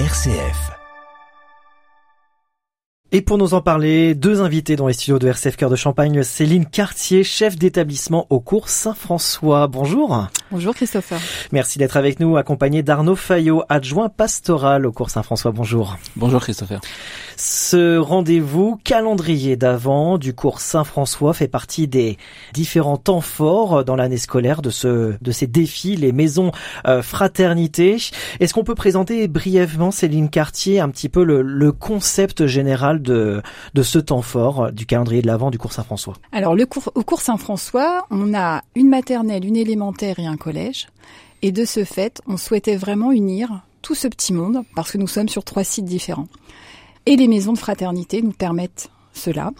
RCF. Et pour nous en parler, deux invités dans les studios de RCF Cœur de Champagne, Céline Cartier, chef d'établissement au cours Saint-François. Bonjour. Bonjour Christopher. Merci d'être avec nous, accompagné d'Arnaud Fayot, adjoint pastoral au cours Saint-François. Bonjour. Bonjour Christopher. Ce rendez-vous calendrier d'avant du cours Saint-François fait partie des différents temps forts dans l'année scolaire de ce de ces défis, les maisons euh, fraternité. Est-ce qu'on peut présenter brièvement, Céline Cartier, un petit peu le, le concept général de, de ce temps fort du calendrier de l'Avent du cours Saint-François? Alors le cours, au cours Saint-François, on a une maternelle, une élémentaire et un Et de ce fait, on souhaitait vraiment unir tout ce petit monde parce que nous sommes sur trois sites différents. Et les maisons de fraternité nous permettent cela.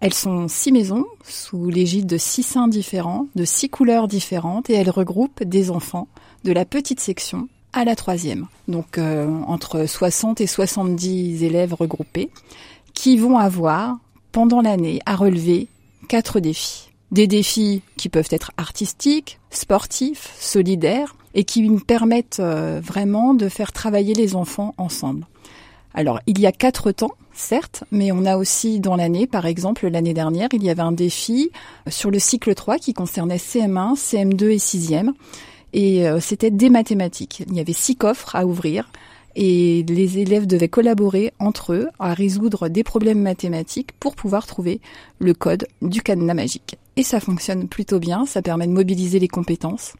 Elles sont six maisons sous l'égide de six saints différents, de six couleurs différentes, et elles regroupent des enfants de la petite section à la troisième. Donc euh, entre 60 et 70 élèves regroupés qui vont avoir pendant l'année à relever quatre défis. Des défis qui peuvent être artistiques, sportifs, solidaires et qui me permettent euh, vraiment de faire travailler les enfants ensemble. Alors, il y a quatre temps, certes, mais on a aussi dans l'année, par exemple, l'année dernière, il y avait un défi sur le cycle 3 qui concernait CM1, CM2 et 6e. Et euh, c'était des mathématiques. Il y avait six coffres à ouvrir et les élèves devaient collaborer entre eux à résoudre des problèmes mathématiques pour pouvoir trouver le code du cadenas magique. Et ça fonctionne plutôt bien, ça permet de mobiliser les compétences.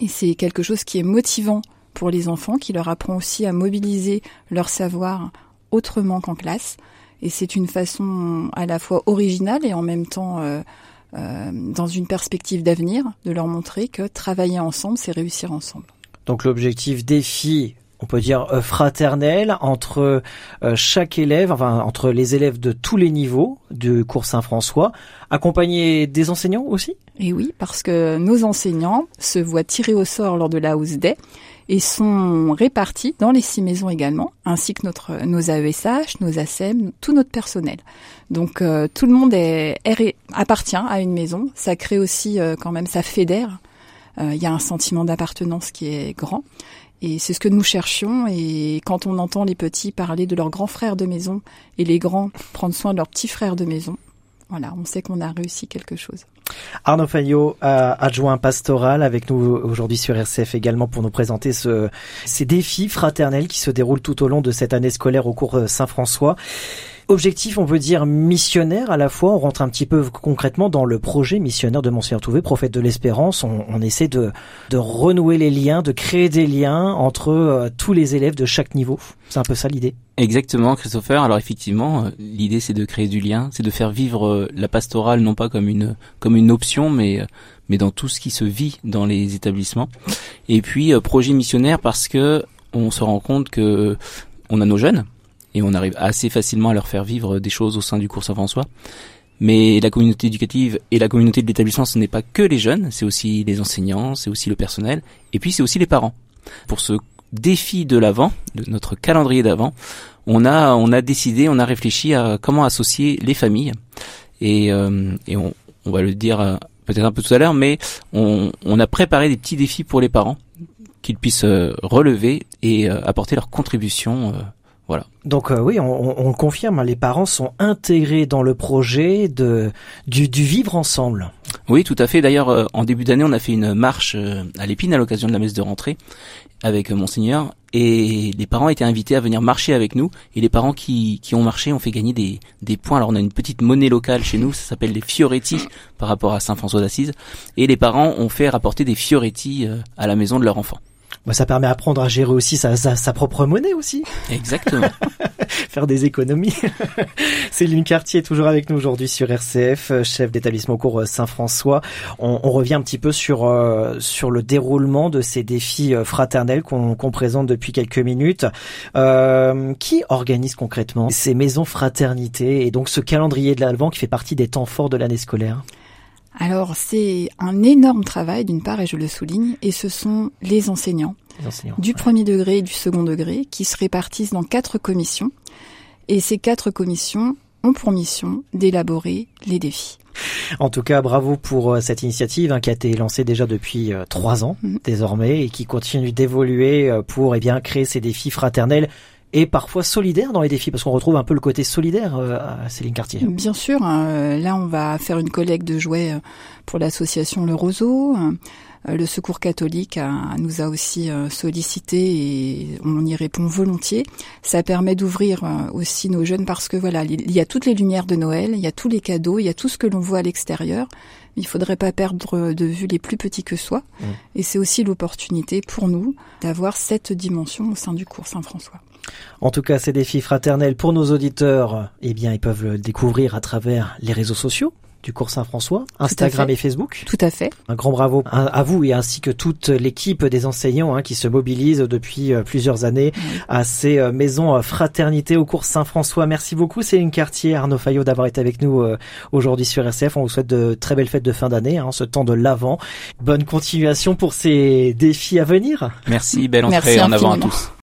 Et c'est quelque chose qui est motivant pour les enfants, qui leur apprend aussi à mobiliser leur savoir autrement qu'en classe. Et c'est une façon à la fois originale et en même temps euh, euh, dans une perspective d'avenir de leur montrer que travailler ensemble, c'est réussir ensemble. Donc l'objectif défi on peut dire euh, fraternel entre euh, chaque élève, enfin entre les élèves de tous les niveaux du cours Saint-François, accompagné des enseignants aussi? Et oui, parce que nos enseignants se voient tirés au sort lors de la hausse Day et sont répartis dans les six maisons également, ainsi que notre, nos AESH, nos ASEM, tout notre personnel. Donc euh, tout le monde appartient à une maison. Ça crée aussi quand même, ça fédère. Euh, il y a un sentiment d'appartenance qui est grand. Et c'est ce que nous cherchions. Et quand on entend les petits parler de leurs grands frères de maison et les grands prendre soin de leurs petits frères de maison, voilà, on sait qu'on a réussi quelque chose. Arnaud Fayot, adjoint pastoral, avec nous aujourd'hui sur RCF également pour nous présenter ce, ces défis fraternels qui se déroulent tout au long de cette année scolaire au cours Saint-François. Objectif, on peut dire missionnaire à la fois. On rentre un petit peu concrètement dans le projet missionnaire de Monseigneur Touvé, prophète de l'espérance. On, on, essaie de, de renouer les liens, de créer des liens entre euh, tous les élèves de chaque niveau. C'est un peu ça l'idée. Exactement, Christopher. Alors effectivement, euh, l'idée c'est de créer du lien, c'est de faire vivre euh, la pastorale non pas comme une comme une option, mais mais dans tout ce qui se vit dans les établissements. Et puis projet missionnaire parce que on se rend compte que on a nos jeunes et on arrive assez facilement à leur faire vivre des choses au sein du cours Saint-François. Mais la communauté éducative et la communauté de l'établissement, ce n'est pas que les jeunes, c'est aussi les enseignants, c'est aussi le personnel, et puis c'est aussi les parents. Pour ce défi de l'avant, de notre calendrier d'avant, on a on a décidé, on a réfléchi à comment associer les familles et, euh, et on, on, va le dire euh, peut-être un peu tout à l'heure, mais on, on, a préparé des petits défis pour les parents qu'ils puissent euh, relever et apporter leur contribution voilà. Donc euh, oui, on, on, confirme, hein, les parents sont intégrés dans le projet de du, du vivre ensemble. Oui, tout à fait. D'ailleurs, euh, en début d'année, on a fait une marche euh, à l'épine à l'occasion de la messe de rentrée avec monseigneur et les parents étaient invités à venir marcher avec nous et les parents qui, qui ont marché ont fait gagner des, des points. Alors on a une petite monnaie locale chez nous, ça s'appelle les fioretti par rapport à Saint François d'Assise et les parents ont fait rapporter des fioretti à la maison de leur enfant. Bah, ça permet d'apprendre à gérer aussi sa, sa, sa, propre monnaie aussi. Exactement. Faire des économies. Céline Cartier est toujours avec nous aujourd'hui sur RCF, chef d'établissement au cours Saint-François. On, on, revient un petit peu sur euh, sur le déroulement de ces défis euh, fraternels qu'on qu présente depuis quelques minutes. Euh, qui organise concrètement ces maisons fraternité et donc ce calendrier de l'Alban qui fait partie des temps forts de l'année scolaire? Alors c'est un énorme travail d'une part et je le souligne et ce sont les enseignants du ouais. premier degré et du second degré qui se répartissent dans quatre commissions et ces quatre commissions ont pour mission d'élaborer les défis. En tout cas, bravo pour cette initiative hein, qui a été lancée déjà depuis trois ans mm. désormais et qui continue d'évoluer pour eh bien créer ces défis fraternels et parfois solidaire dans les défis, parce qu'on retrouve un peu le côté solidaire euh, à Céline Cartier. Bien sûr, hein, là on va faire une collecte de jouets euh, pour l'association Le Roseau. Euh, le Secours catholique nous a aussi sollicité et on y répond volontiers. Ça permet d'ouvrir aussi nos jeunes parce que voilà, il y a toutes les lumières de Noël, il y a tous les cadeaux, il y a tout ce que l'on voit à l'extérieur. Il faudrait pas perdre de vue les plus petits que soi. Mmh. Et c'est aussi l'opportunité pour nous d'avoir cette dimension au sein du cours Saint-François. En tout cas, ces défis fraternels pour nos auditeurs, eh bien, ils peuvent le découvrir à travers les réseaux sociaux du cours Saint-François, Instagram et Facebook. Tout à fait. Un grand bravo à vous et ainsi que toute l'équipe des enseignants hein, qui se mobilisent depuis euh, plusieurs années à ces euh, maisons euh, fraternité au cours Saint-François. Merci beaucoup Céline Cartier, Arnaud Fayot d'avoir été avec nous aujourd'hui sur RCF. On vous souhaite de très belles fêtes de fin d'année, hein, ce temps de l'avant. Bonne continuation pour ces défis à venir. Merci, belle entrée en avant à tous.